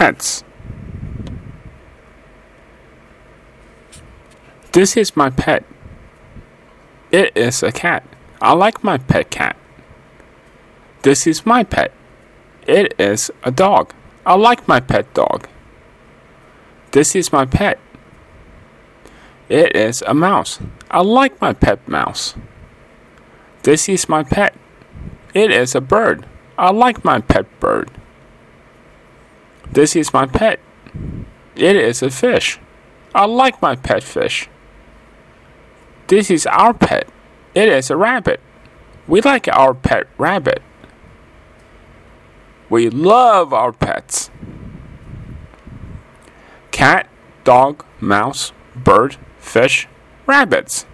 pets. This is my pet. It is a cat. I like my pet cat. This is my pet. It is a dog. I like my pet dog. This is my pet. It is a mouse. I like my pet mouse. This is my pet. It is a bird. I like my pet bird. This is my pet. It is a fish. I like my pet fish. This is our pet. It is a rabbit. We like our pet rabbit. We love our pets. Cat, dog, mouse, bird, fish, rabbits.